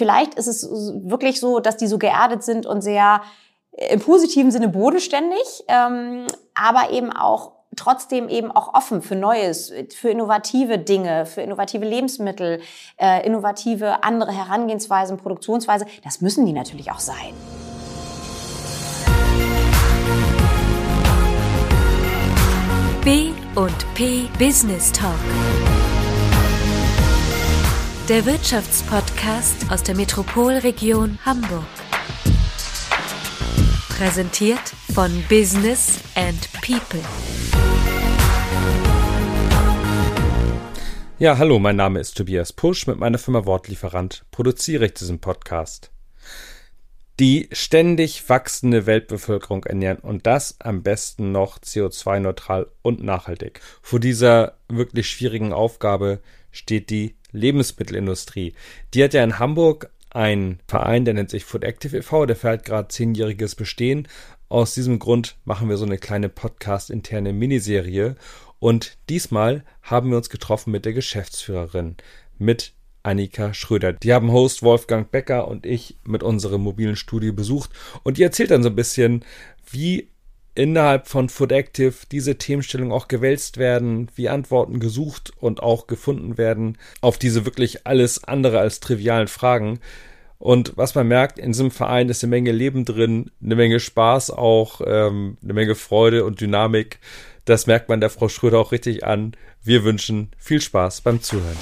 vielleicht ist es wirklich so, dass die so geerdet sind und sehr äh, im positiven Sinne bodenständig, ähm, aber eben auch trotzdem eben auch offen für Neues, für innovative Dinge, für innovative Lebensmittel, äh, innovative andere Herangehensweisen, Produktionsweise. Das müssen die natürlich auch sein. B und P Business Talk. Der Wirtschaftspodcast aus der Metropolregion Hamburg. Präsentiert von Business and People. Ja, hallo, mein Name ist Tobias Pusch. Mit meiner Firma Wortlieferant produziere ich diesen Podcast. Die ständig wachsende Weltbevölkerung ernähren und das am besten noch CO2-neutral und nachhaltig. Vor dieser wirklich schwierigen Aufgabe steht die Lebensmittelindustrie. Die hat ja in Hamburg einen Verein, der nennt sich Food Active e.V., der feiert gerade zehnjähriges Bestehen. Aus diesem Grund machen wir so eine kleine Podcast-interne Miniserie und diesmal haben wir uns getroffen mit der Geschäftsführerin, mit Annika Schröder. Die haben Host Wolfgang Becker und ich mit unserem mobilen Studio besucht und die erzählt dann so ein bisschen, wie innerhalb von Food Active diese Themenstellungen auch gewälzt werden, wie Antworten gesucht und auch gefunden werden auf diese wirklich alles andere als trivialen Fragen. Und was man merkt, in diesem Verein ist eine Menge Leben drin, eine Menge Spaß auch, ähm, eine Menge Freude und Dynamik. Das merkt man der Frau Schröder auch richtig an. Wir wünschen viel Spaß beim Zuhören.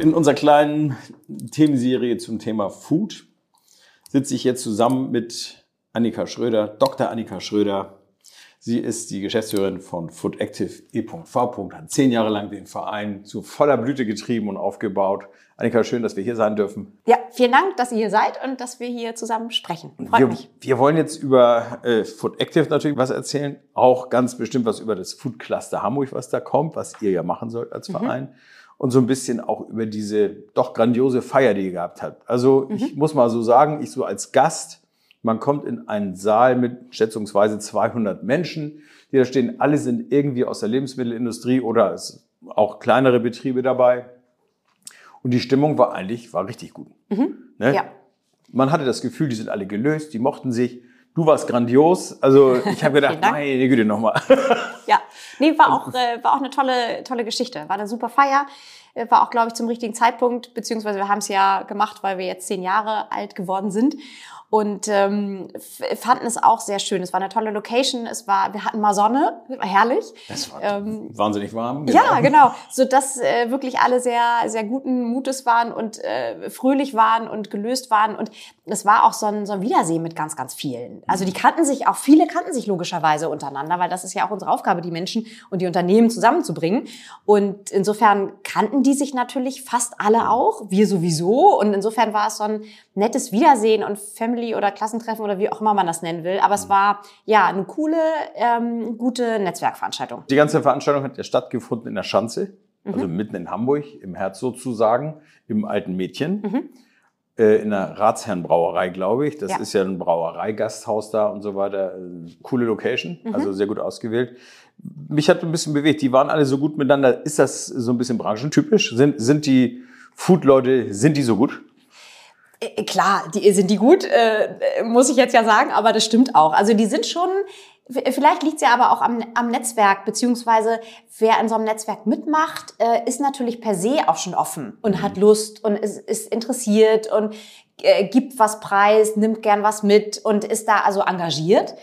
In unserer kleinen Themenserie zum Thema Food sitze ich jetzt zusammen mit Annika Schröder, Dr. Annika Schröder. Sie ist die Geschäftsführerin von Food Active E.V. Hat zehn Jahre lang den Verein zu voller Blüte getrieben und aufgebaut. Annika, schön, dass wir hier sein dürfen. Ja, vielen Dank, dass ihr hier seid und dass wir hier zusammen sprechen. Freut wir, mich. Wir wollen jetzt über äh, Food Active natürlich was erzählen, auch ganz bestimmt was über das Food Cluster Hamburg, was da kommt, was ihr ja machen sollt als mhm. Verein. Und so ein bisschen auch über diese doch grandiose Feier, die ihr gehabt habt. Also mhm. ich muss mal so sagen, ich so als Gast, man kommt in einen Saal mit schätzungsweise 200 Menschen, die da stehen. Alle sind irgendwie aus der Lebensmittelindustrie oder auch kleinere Betriebe dabei. Und die Stimmung war eigentlich, war richtig gut. Mhm. Ne? Ja. Man hatte das Gefühl, die sind alle gelöst, die mochten sich. Du warst grandios. Also ich habe gedacht, meine Güte, nochmal. ja, nee, war auch, äh, war auch eine tolle, tolle Geschichte. War eine super Feier. Äh, war auch, glaube ich, zum richtigen Zeitpunkt, beziehungsweise wir haben es ja gemacht, weil wir jetzt zehn Jahre alt geworden sind und ähm, fanden es auch sehr schön. Es war eine tolle Location. Es war, wir hatten mal Sonne, herrlich. Es war ähm, wahnsinnig warm. Genau. Ja, genau, so dass äh, wirklich alle sehr, sehr guten Mutes waren und äh, fröhlich waren und gelöst waren. Und es war auch so ein, so ein Wiedersehen mit ganz, ganz vielen. Also die kannten sich auch viele kannten sich logischerweise untereinander, weil das ist ja auch unsere Aufgabe, die Menschen und die Unternehmen zusammenzubringen. Und insofern kannten die sich natürlich fast alle auch, wir sowieso. Und insofern war es so ein nettes Wiedersehen und Family oder Klassentreffen oder wie auch immer man das nennen will. Aber es mhm. war ja eine coole, ähm, gute Netzwerkveranstaltung. Die ganze Veranstaltung hat ja stattgefunden in der Schanze, mhm. also mitten in Hamburg, im Herz sozusagen, im alten Mädchen. Mhm. Äh, in der Ratsherrenbrauerei, glaube ich. Das ja. ist ja ein Brauereigasthaus da und so weiter. Coole Location, mhm. also sehr gut ausgewählt. Mich hat ein bisschen bewegt. Die waren alle so gut miteinander. Ist das so ein bisschen branchentypisch? Sind, sind die Food-Leute, sind die so gut? Äh, klar, die, sind die gut, äh, muss ich jetzt ja sagen, aber das stimmt auch. Also die sind schon, vielleicht liegt es ja aber auch am, am Netzwerk, beziehungsweise wer in so einem Netzwerk mitmacht, äh, ist natürlich per se auch schon offen und hat mhm. Lust und ist, ist interessiert und äh, gibt was preis, nimmt gern was mit und ist da also engagiert.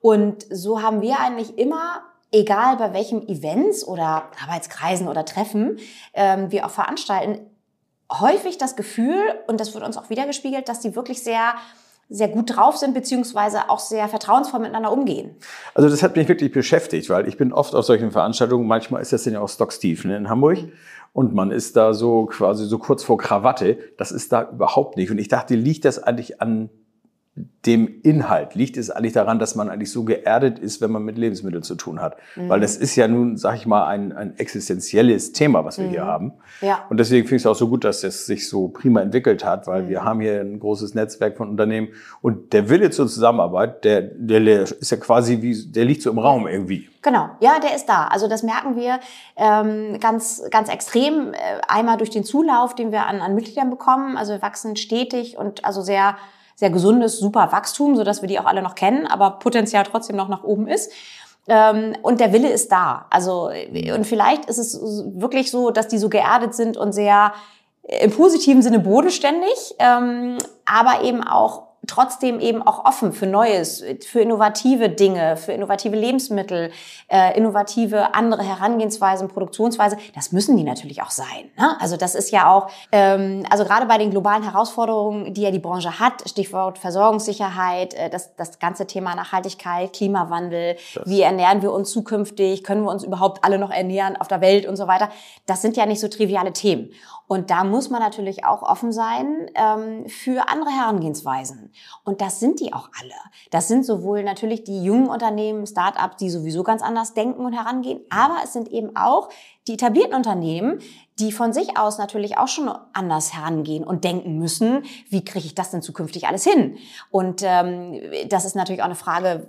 Und so haben wir eigentlich immer egal bei welchem Events oder Arbeitskreisen oder Treffen ähm, wir auch veranstalten, häufig das Gefühl, und das wird uns auch wiedergespiegelt, dass die wirklich sehr sehr gut drauf sind, beziehungsweise auch sehr vertrauensvoll miteinander umgehen. Also das hat mich wirklich beschäftigt, weil ich bin oft auf solchen Veranstaltungen, manchmal ist das ja auch Stocksteve ne, in Hamburg. Und man ist da so quasi so kurz vor Krawatte. Das ist da überhaupt nicht. Und ich dachte, liegt das eigentlich an dem Inhalt liegt es eigentlich daran, dass man eigentlich so geerdet ist, wenn man mit Lebensmitteln zu tun hat. Mhm. Weil das ist ja nun, sag ich mal, ein, ein existenzielles Thema, was wir hier haben. Mhm. Ja. Und deswegen finde ich es auch so gut, dass es sich so prima entwickelt hat, weil Mhm. wir haben hier ein großes Netzwerk von Unternehmen und der Wille zur Zusammenarbeit, der, der ist ja quasi wie, der liegt so im Raum irgendwie. Genau, ja, der ist da. Also das merken wir ähm, ganz, ganz extrem. Äh, einmal durch den Zulauf, den wir an, an Mitgliedern bekommen. Also wir wachsen stetig und also sehr, sehr gesundes, super Wachstum, sodass wir die auch alle noch kennen, aber Potenzial trotzdem noch nach oben ist. Ähm, und der Wille ist da. Also äh, und vielleicht ist es wirklich so, dass die so geerdet sind und sehr äh, im positiven Sinne bodenständig, ähm, aber eben auch trotzdem eben auch offen für Neues, für innovative Dinge, für innovative Lebensmittel, äh, innovative andere Herangehensweisen, Produktionsweise. Das müssen die natürlich auch sein. Ne? Also das ist ja auch, ähm, also gerade bei den globalen Herausforderungen, die ja die Branche hat, Stichwort Versorgungssicherheit, äh, das, das ganze Thema Nachhaltigkeit, Klimawandel, wie ernähren wir uns zukünftig, können wir uns überhaupt alle noch ernähren auf der Welt und so weiter. Das sind ja nicht so triviale Themen. Und da muss man natürlich auch offen sein ähm, für andere Herangehensweisen. Und das sind die auch alle. Das sind sowohl natürlich die jungen Unternehmen, Start-ups, die sowieso ganz anders denken und herangehen, aber es sind eben auch die etablierten Unternehmen, die von sich aus natürlich auch schon anders herangehen und denken müssen, wie kriege ich das denn zukünftig alles hin? Und ähm, das ist natürlich auch eine Frage,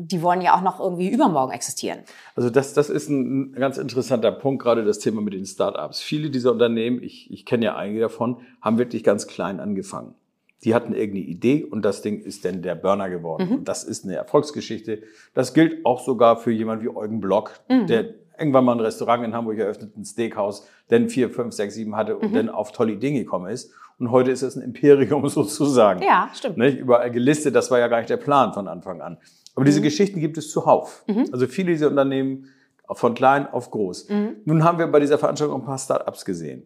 die wollen ja auch noch irgendwie übermorgen existieren. Also das, das ist ein ganz interessanter Punkt, gerade das Thema mit den Startups. Viele dieser Unternehmen, ich, ich kenne ja einige davon, haben wirklich ganz klein angefangen. Die hatten irgendeine Idee und das Ding ist dann der Burner geworden. Und das ist eine Erfolgsgeschichte. Das gilt auch sogar für jemanden wie Eugen Block, der irgendwann mal ein Restaurant in Hamburg eröffnet, ein Steakhouse, dann vier, fünf, sechs, sieben hatte und dann auf tolle Ideen gekommen ist. Und heute ist es ein Imperium sozusagen. Ja, stimmt. Nicht? Überall gelistet, das war ja gar nicht der Plan von Anfang an. Aber diese Geschichten gibt es zuhauf. Also viele dieser Unternehmen von klein auf groß. Nun haben wir bei dieser Veranstaltung ein paar Startups gesehen.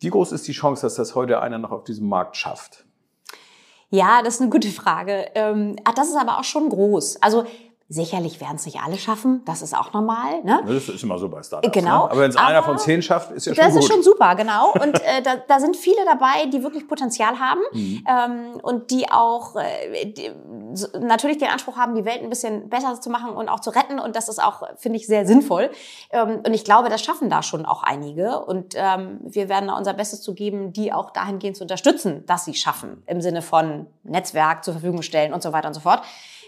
Wie groß ist die Chance, dass das heute einer noch auf diesem Markt schafft? Ja, das ist eine gute Frage. Ähm, ah, das ist aber auch schon groß. Also sicherlich werden es nicht alle schaffen. Das ist auch normal. Ne? Das ist immer so bei Startups. Genau, Ne? Aber wenn es einer von zehn schafft, ist ja schon Das gut. ist schon super, genau. Und äh, da, da sind viele dabei, die wirklich Potenzial haben Mhm. ähm, und die auch äh, die, natürlich den Anspruch haben, die Welt ein bisschen besser zu machen und auch zu retten. Und das ist auch, finde ich, sehr sinnvoll. Ähm, und ich glaube, das schaffen da schon auch einige. Und ähm, wir werden da unser Bestes zu geben, die auch dahingehend zu unterstützen, dass sie schaffen. Im Sinne von Netzwerk zur Verfügung stellen und so weiter und so fort.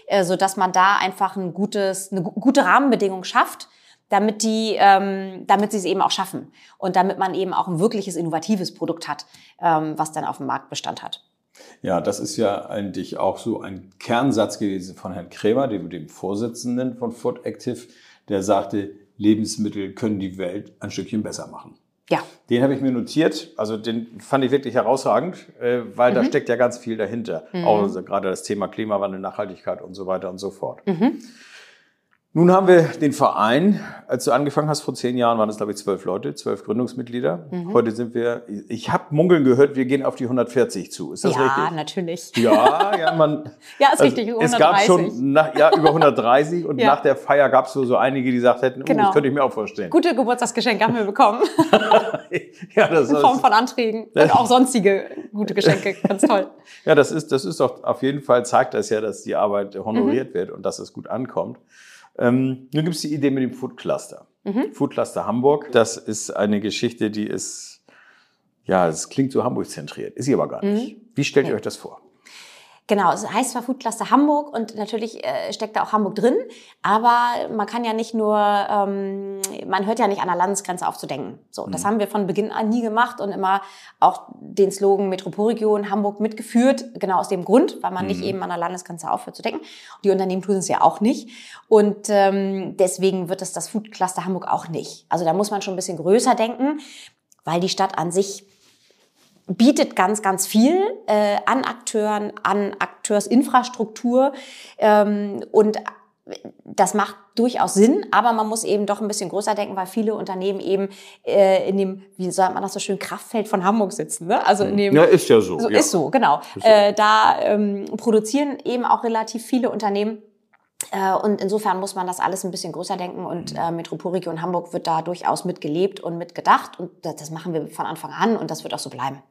Äh, so dass man da einfach ein gutes, eine gu- gute Rahmenbedingung schafft, damit die, ähm, damit sie es eben auch schaffen und damit man eben auch ein wirkliches innovatives Produkt hat, ähm, was dann auf dem Markt Bestand hat. Ja, das ist ja eigentlich auch so ein Kernsatz gewesen von Herrn Krämer, dem, dem Vorsitzenden von Food Active, der sagte, Lebensmittel können die Welt ein Stückchen besser machen. Ja, Den habe ich mir notiert. Also den fand ich wirklich herausragend, äh, weil Mhm. da steckt ja ganz viel dahinter. Auch so gerade das Thema Klimawandel, Nachhaltigkeit und so weiter und so fort. Mhm. Nun haben wir den Verein. Als du angefangen hast vor zehn Jahren, waren es glaube ich zwölf Leute, zwölf Gründungsmitglieder. Mhm. Heute sind wir. Ich habe munkeln gehört, wir gehen auf die 140 zu. Ist das ja, richtig? natürlich. Ja, ja, man. Ja, ist richtig, über Es gab 130. schon nach, ja, über 130 und Ja. nach der Feier gab es so, so einige, die gesagt hätten, oh, Genau. das könnte ich mir auch vorstellen. Gute Geburtstagsgeschenke haben wir bekommen, ja, das in Form ist, von Anträgen und auch sonstige gute Geschenke. Ganz toll. ja, das ist, das ist doch auf jeden Fall zeigt das ja, dass die Arbeit honoriert Mhm. wird und dass es gut ankommt. Ähm, nun gibt es die Idee mit dem Food Cluster. Mhm. Food Cluster Hamburg, das ist eine Geschichte, die ist, ja, es klingt so Hamburg zentriert, ist sie aber gar nicht. Mhm. Wie stellt ihr euch das vor? Genau, es heißt zwar Food Cluster Hamburg und natürlich äh, steckt da auch Hamburg drin, aber man kann ja nicht nur, ähm, man hört ja nicht an der Landesgrenze auf zu denken. So, das haben wir von Beginn an nie gemacht und immer auch den Slogan Metropolregion Hamburg mitgeführt, genau aus dem Grund, weil man nicht eben an der Landesgrenze aufhört zu denken. Die Unternehmen tun es ja auch nicht und ähm, deswegen wird es das Food Cluster Hamburg auch nicht. Also da muss man schon ein bisschen größer denken, weil die Stadt an sich bietet ganz, ganz viel äh, an Akteuren, an Akteursinfrastruktur ähm, und das macht durchaus Sinn, aber man muss eben doch ein bisschen größer denken, weil viele Unternehmen eben äh, in dem, wie sagt man das so schön, Kraftfeld von Hamburg sitzen. Ne? Also in dem, Ja, ist ja so. so ja. ist so, genau. Äh, da ähm, produzieren eben auch relativ viele Unternehmen. Äh, und insofern muss man das alles ein bisschen größer denken und äh, Metropolregion Hamburg wird da durchaus mitgelebt und mitgedacht und das, das machen wir von Anfang an und das wird auch so bleiben.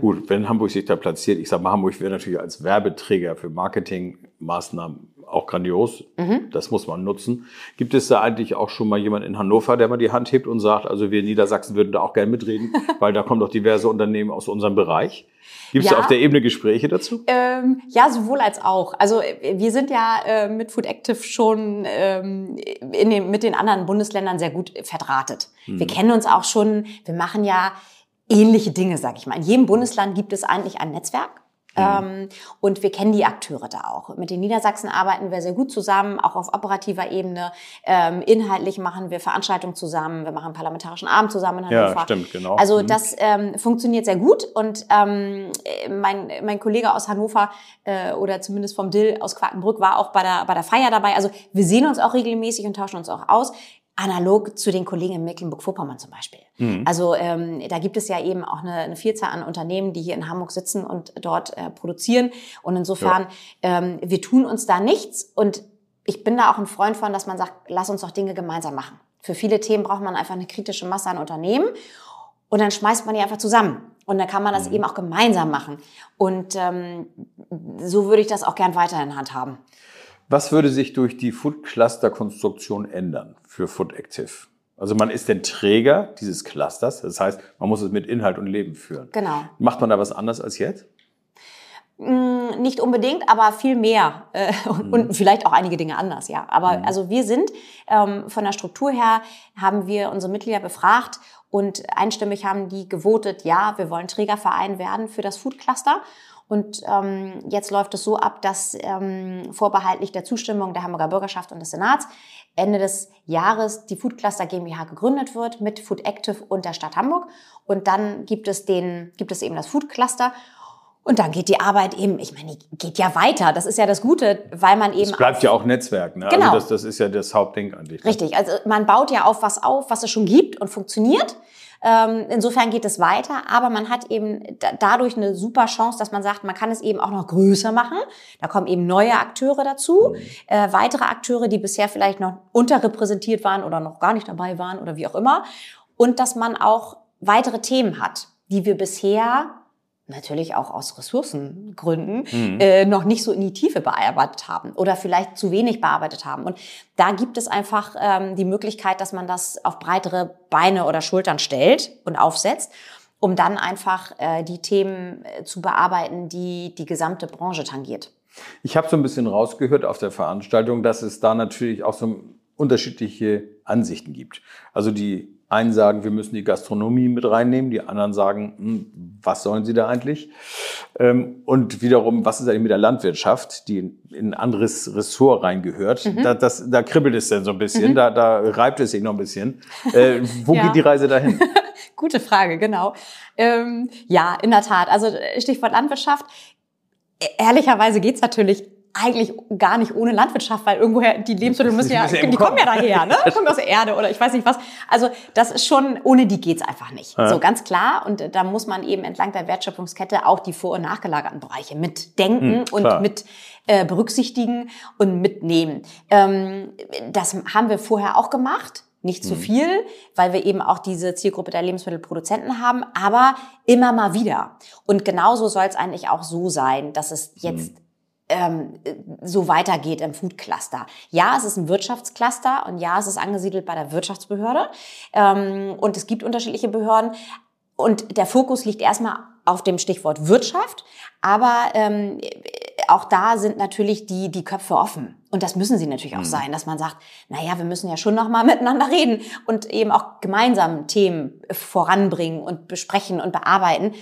Gut, wenn Hamburg sich da platziert, ich sage mal, Hamburg wäre natürlich als Werbeträger für Marketingmaßnahmen auch grandios. Das muss man nutzen. Gibt es da eigentlich auch schon mal jemand in Hannover, der mal die Hand hebt und sagt, also wir in Niedersachsen würden da auch gerne mitreden, weil da kommen doch diverse Unternehmen aus unserem Bereich. Gibt es Ja. auf der Ebene Gespräche dazu? Ähm, ja, sowohl als auch. Also wir sind ja äh, mit Food Active schon ähm, in den, mit den anderen Bundesländern sehr gut verdrahtet. Wir kennen uns auch schon, wir machen ja ähnliche Dinge, sag ich mal. In jedem Bundesland gibt es eigentlich ein Netzwerk. Ähm, und wir kennen die Akteure da auch. Mit den Niedersachsen arbeiten wir sehr gut zusammen, auch auf operativer Ebene. Ähm, inhaltlich machen wir Veranstaltungen zusammen, wir machen einen parlamentarischen Abend zusammen in Ja, Hannover. stimmt, genau. Also Mhm. das ähm, funktioniert sehr gut und ähm, äh, mein, mein Kollege aus Hannover äh, oder zumindest vom Dill aus Quakenbrück war auch bei der, bei der Feier dabei. Also wir sehen uns auch regelmäßig und tauschen uns auch aus. Analog zu den Kollegen in Mecklenburg-Vorpommern zum Beispiel. Mhm. Also ähm, da gibt es ja eben auch eine, eine Vielzahl an Unternehmen, die hier in Hamburg sitzen und dort äh, produzieren. Und insofern, ähm, wir tun uns da nichts. Und ich bin da auch ein Freund von, dass man sagt, lass uns doch Dinge gemeinsam machen. Für viele Themen braucht man einfach eine kritische Masse an Unternehmen. Und dann schmeißt man die einfach zusammen. Und dann kann man das eben auch gemeinsam machen. Und ähm, so würde ich das auch gern weiterhin handhaben. Was würde sich durch die Food-Cluster-Konstruktion ändern für Food Active? Also man ist der Träger dieses Clusters, das heißt, man muss es mit Inhalt und Leben führen. Genau. Macht man da was anders als jetzt? Mm, Nicht unbedingt, aber viel mehr äh, und, und vielleicht auch einige Dinge anders, ja. Aber also wir sind ähm, von der Struktur her haben wir unsere Mitglieder befragt und einstimmig haben die gewotet, ja, wir wollen Trägerverein werden für das Food Cluster. Und ähm, jetzt läuft es so ab, dass ähm, vorbehaltlich der Zustimmung der Hamburger Bürgerschaft und des Senats Ende des Jahres die Food Cluster GmbH gegründet wird mit Food Active und der Stadt Hamburg. Und dann gibt es den, gibt es eben das Food Cluster. Und dann geht die Arbeit eben, ich meine, die geht ja weiter. Das ist ja das Gute, weil man eben Es bleibt ja auch Netzwerk. Ne? Genau. Also das, das ist ja das Hauptding eigentlich. ne? Richtig, also man baut ja auf was auf, was es schon gibt und funktioniert. Ähm, insofern geht es weiter, aber man hat eben da- dadurch eine super Chance, dass man sagt, man kann es eben auch noch größer machen. Da kommen eben neue Akteure dazu, äh, weitere Akteure, die bisher vielleicht noch unterrepräsentiert waren oder noch gar nicht dabei waren oder wie auch immer. Und dass man auch weitere Themen hat, die wir bisher natürlich auch aus Ressourcengründen äh, noch nicht so in die Tiefe bearbeitet haben oder vielleicht zu wenig bearbeitet haben. Und da gibt es einfach ähm, die Möglichkeit, dass man das auf breitere Beine oder Schultern stellt und aufsetzt, um dann einfach äh, die Themen äh, zu bearbeiten, die die gesamte Branche tangiert. Ich habe so ein bisschen rausgehört auf der Veranstaltung, dass es da natürlich auch so unterschiedliche Ansichten gibt. Also die einen sagen, wir müssen die Gastronomie mit reinnehmen, die anderen sagen, hm, was sollen sie da eigentlich? Ähm, Und wiederum, was ist eigentlich mit der Landwirtschaft, die in in ein anderes Ressort reingehört? Da, das, da kribbelt es dann so ein bisschen, da, da reibt es sich noch ein bisschen. Äh, wo Ja. geht die Reise dahin? Gute Frage, genau. Ähm, ja, in der Tat. Also Stichwort Landwirtschaft. E- Ehrlicherweise geht's natürlich eigentlich gar nicht ohne Landwirtschaft, weil irgendwoher die Lebensmittel müssen ja, ja die kommen ja daher, ne? Kommen aus der Erde oder ich weiß nicht was. Also das ist schon, ohne die geht's einfach nicht. So ganz klar. Und da muss man eben entlang der Wertschöpfungskette auch die vor- und nachgelagerten Bereiche mitdenken Hm, klar. und mit äh, berücksichtigen und mitnehmen. Ähm, das haben wir vorher auch gemacht. Nicht zu viel, weil wir eben auch diese Zielgruppe der Lebensmittelproduzenten haben, aber immer mal wieder. Und genauso soll es eigentlich auch so sein, dass es jetzt ähm, so weitergeht im Food Cluster. Ja, es ist ein Wirtschaftscluster und ja, es ist angesiedelt bei der Wirtschaftsbehörde ähm, und es gibt unterschiedliche Behörden und der Fokus liegt erstmal auf dem Stichwort Wirtschaft, aber ähm, auch da sind natürlich die, die Köpfe offen. Und das müssen sie natürlich auch sein, dass man sagt, na ja, wir müssen ja schon noch mal miteinander reden und eben auch gemeinsam Themen voranbringen und besprechen und bearbeiten.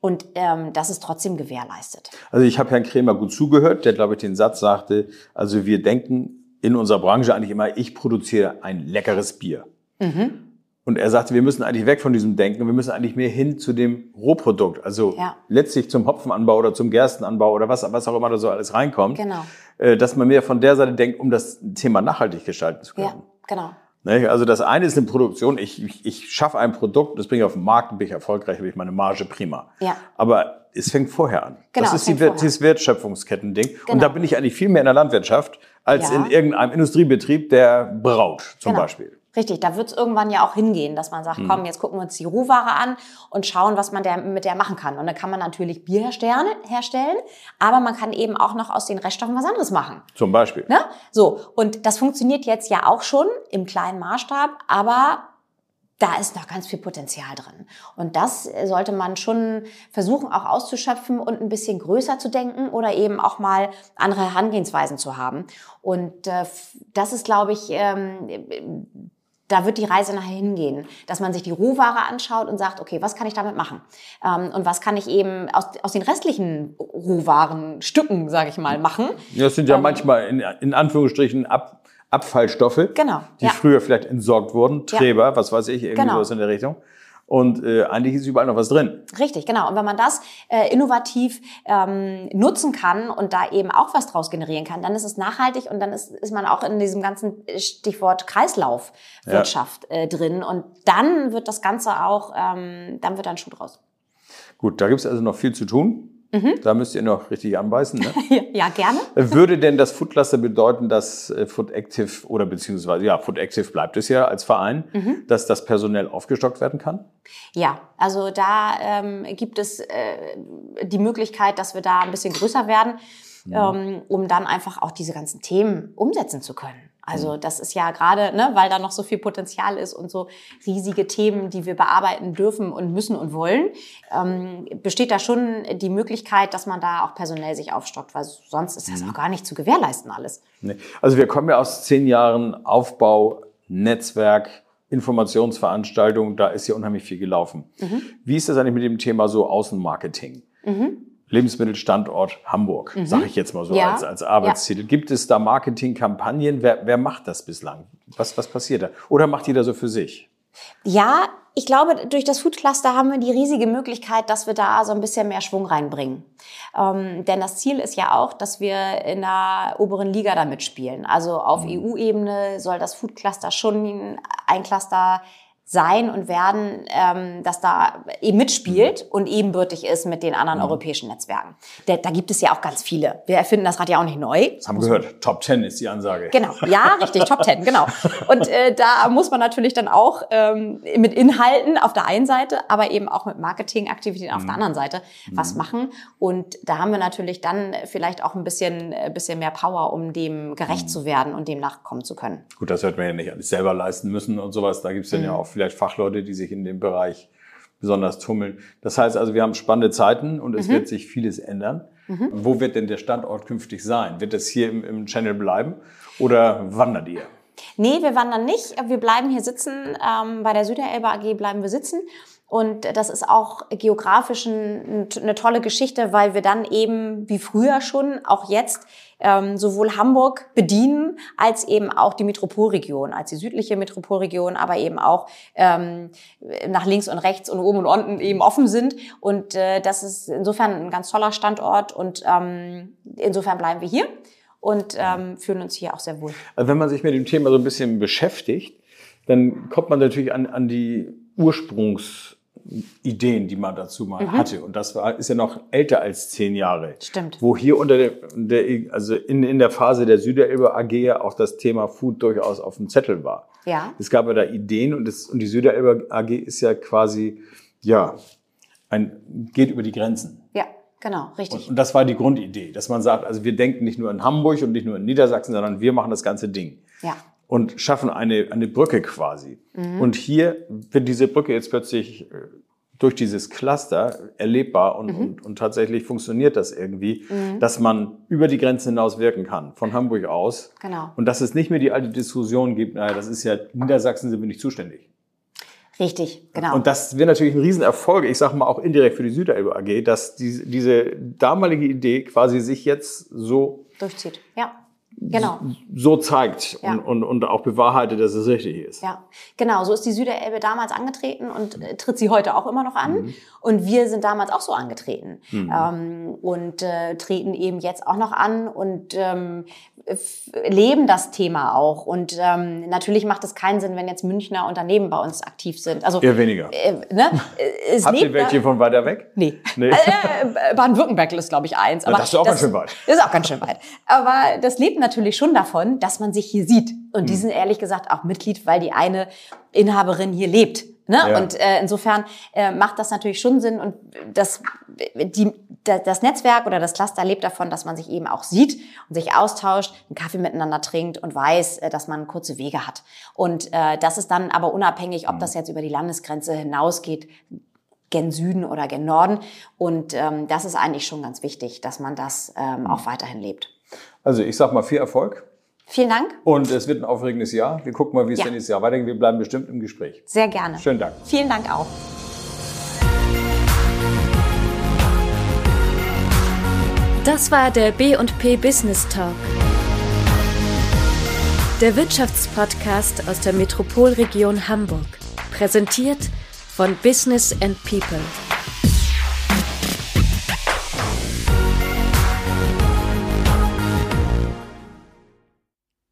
Und ähm, das ist trotzdem gewährleistet. Also ich habe Herrn Krämer gut zugehört, der, glaube ich, den Satz sagte, also wir denken in unserer Branche eigentlich immer, ich produziere ein leckeres Bier. Und er sagte, wir müssen eigentlich weg von diesem Denken, wir müssen eigentlich mehr hin zu dem Rohprodukt, also Ja. letztlich zum Hopfenanbau oder zum Gerstenanbau oder was, was auch immer da so alles reinkommt, Genau. äh, dass man mehr von der Seite denkt, um das Thema nachhaltig gestalten zu können. Ja, genau. Also das eine ist eine Produktion, ich, ich, ich schaffe ein Produkt, das bringe ich auf den Markt, bin ich erfolgreich, habe ich meine Marge prima. Ja. Aber es fängt vorher an. Genau, das ist die, vorher. dieses Wertschöpfungskettending. Und Genau. da bin ich eigentlich viel mehr in der Landwirtschaft als Ja. in irgendeinem Industriebetrieb, der braut zum Genau. Beispiel. Richtig, da wird es irgendwann ja auch hingehen, dass man sagt, komm, jetzt gucken wir uns die Rohware an und schauen, was man der, mit der machen kann. Und dann kann man natürlich Bier herstellen, herstellen, aber man kann eben auch noch aus den Reststoffen was anderes machen. Zum Beispiel. Ne? So, und das funktioniert jetzt ja auch schon im kleinen Maßstab, aber da ist noch ganz viel Potenzial drin. Und das sollte man schon versuchen auch auszuschöpfen und ein bisschen größer zu denken oder eben auch mal andere Herangehensweisen zu haben. Und äh, das ist, glaube ich, ähm, da wird die Reise nachher hingehen, dass man sich die Rohware anschaut und sagt, okay, was kann ich damit machen? Ähm, und was kann ich eben aus, aus den restlichen Rohwarenstücken, sage ich mal, machen? Ja, das sind ja manchmal in, in Anführungsstrichen ab, Abfallstoffe, Genau, die ja. früher vielleicht entsorgt wurden, Ja. Treber, was weiß ich, irgendwie Genau. sowas in der Richtung. Und äh, eigentlich ist überall noch was drin. Richtig, genau. Und wenn man das äh, innovativ ähm, nutzen kann und da eben auch was draus generieren kann, dann ist es nachhaltig und dann ist, ist man auch in diesem ganzen Stichwort Kreislaufwirtschaft äh, drin. Und dann wird das Ganze auch, ähm, dann wird ein Schuh draus. Gut, da gibt's also noch viel zu tun. Mhm. Da müsst ihr noch richtig anbeißen. Ne? Ja, gerne. Würde denn das Food Cluster bedeuten, dass äh, Food Active oder beziehungsweise ja, Food Active bleibt es ja als Verein, Mhm. dass das personell aufgestockt werden kann? Ja, also da ähm, gibt es äh, die Möglichkeit, dass wir da ein bisschen größer werden, ähm, um dann einfach auch diese ganzen Themen umsetzen zu können. Also das ist ja gerade, ne, weil da noch so viel Potenzial ist und so riesige Themen, die wir bearbeiten dürfen und müssen und wollen, ähm, besteht da schon die Möglichkeit, dass man da auch personell sich aufstockt, weil sonst ist das auch gar nicht zu gewährleisten alles. Nee. Also wir kommen ja aus zehn Jahren Aufbau, Netzwerk, Informationsveranstaltungen, da ist ja unheimlich viel gelaufen. Mhm. Wie ist das eigentlich mit dem Thema so Außenmarketing? Lebensmittelstandort Hamburg, sage ich jetzt mal so Mhm. Ja. als, als Arbeitstitel. Gibt es da Marketingkampagnen? Wer, wer macht das bislang? Was, was passiert da? Oder macht jeder so für sich? Ja, ich glaube, durch das Food Cluster haben wir die riesige Möglichkeit, dass wir da so ein bisschen mehr Schwung reinbringen. Ähm, denn das Ziel ist ja auch, dass wir in der oberen Liga da mitspielen. Also auf EU-Ebene soll das Food Cluster schon ein Cluster sein und werden, ähm, das da eben mitspielt und ebenbürtig ist mit den anderen europäischen Netzwerken. Da, da gibt es ja auch ganz viele. Wir erfinden das Rad ja auch nicht neu. Das haben wir gehört. Top 10 ist die Ansage. Genau, ja, richtig, Top Ten, genau. Und äh, da muss man natürlich dann auch ähm, mit Inhalten auf der einen Seite, aber eben auch mit Marketingaktivitäten auf der anderen Seite was machen. Und da haben wir natürlich dann vielleicht auch ein bisschen, äh, bisschen mehr Power, um dem gerecht zu werden und dem nachkommen zu können. Gut, das wird man ja nicht alles selber leisten müssen und sowas. Da gibt es dann ja auch vielleicht Fachleute, die sich in dem Bereich besonders tummeln. Das heißt also, wir haben spannende Zeiten und es wird sich vieles ändern. Wo wird denn der Standort künftig sein? Wird das hier im, im Channel bleiben oder wandert ihr? Nee, wir wandern nicht. Wir bleiben hier sitzen. Ähm, bei der Süderelbe AG bleiben wir sitzen. Und das ist auch geografisch ein, eine tolle Geschichte, weil wir dann eben wie früher schon, auch jetzt, ähm, sowohl Hamburg bedienen, als eben auch die Metropolregion, als die südliche Metropolregion, aber eben auch ähm, nach links und rechts und oben und unten eben offen sind. Und äh, das ist insofern ein ganz toller Standort und ähm, insofern bleiben wir hier und ähm, fühlen uns hier auch sehr wohl. Also wenn man sich mit dem Thema so ein bisschen beschäftigt, dann kommt man natürlich an, an die Ursprungsideen, die man dazu mal hatte. Und das war, ist ja noch älter als zehn Jahre. Stimmt. Wo hier unter der, der also in, in der Phase der Süderelbe AG ja auch das Thema Food durchaus auf dem Zettel war. Ja. Es gab ja da Ideen und, das, und die Süderelbe AG ist ja quasi, ja, ein, geht über die Grenzen. Ja, genau, richtig. Und, und das war die Grundidee, dass man sagt, also wir denken nicht nur in Hamburg und nicht nur in Niedersachsen, sondern wir machen das ganze Ding. ja. Und schaffen eine, eine Brücke quasi. Und hier wird diese Brücke jetzt plötzlich äh, durch dieses Cluster erlebbar und, und, und tatsächlich funktioniert das irgendwie, dass man über die Grenze hinaus wirken kann, von Hamburg aus. Genau. Und dass es nicht mehr die alte Diskussion gibt, naja, das ist ja, Niedersachsen sind wir nicht zuständig. Richtig, genau. Und das wäre natürlich ein Riesenerfolg, ich sage mal auch indirekt für die Süderelbe AG, dass die, diese damalige Idee quasi sich jetzt so, Durchzieht. Ja, genau. so zeigt Ja. und, und, und auch bewahrheitet, dass es richtig ist. Ja, genau. So ist die Süderelbe damals angetreten und äh, tritt sie heute auch immer noch an. Mhm. Und wir sind damals auch so angetreten ähm, und äh, treten eben jetzt auch noch an und ähm, leben das Thema auch. Und ähm, natürlich macht es keinen Sinn, wenn jetzt Münchner Unternehmen bei uns aktiv sind. Also Eher weniger. äh, ne? Äh, es Habt ihr welche von weiter weg? Nee. Nee. Äh, Baden-Württemberg ist, glaube ich, eins. Aber das ist auch ganz schön weit. Das ist auch ganz schön weit. Aber das lebt natürlich schon davon, dass man sich hier sieht. Und Hm. die sind ehrlich gesagt auch Mitglied, weil die eine Inhaberin hier lebt. Ne? Ja. Und äh, insofern äh, macht das natürlich schon Sinn. Und das, die, da- das Netzwerk oder das Cluster lebt davon, dass man sich eben auch sieht und sich austauscht, einen Kaffee miteinander trinkt und weiß, äh, dass man kurze Wege hat. Und äh, das ist dann aber unabhängig, ob das jetzt über die Landesgrenze hinausgeht, gen Süden oder gen Norden. Und ähm, das ist eigentlich schon ganz wichtig, dass man das ähm, auch weiterhin lebt. Also ich sag mal viel Erfolg Vielen Dank, und es wird ein aufregendes Jahr. Wir gucken mal, wie es Ja. denn nächstes Jahr weitergeht. Wir bleiben bestimmt im Gespräch. sehr gerne. Schönen Dank. Vielen Dank auch. Das war der B&P Business Talk. Der Wirtschaftspodcast aus der Metropolregion Hamburg. Präsentiert von Business and People.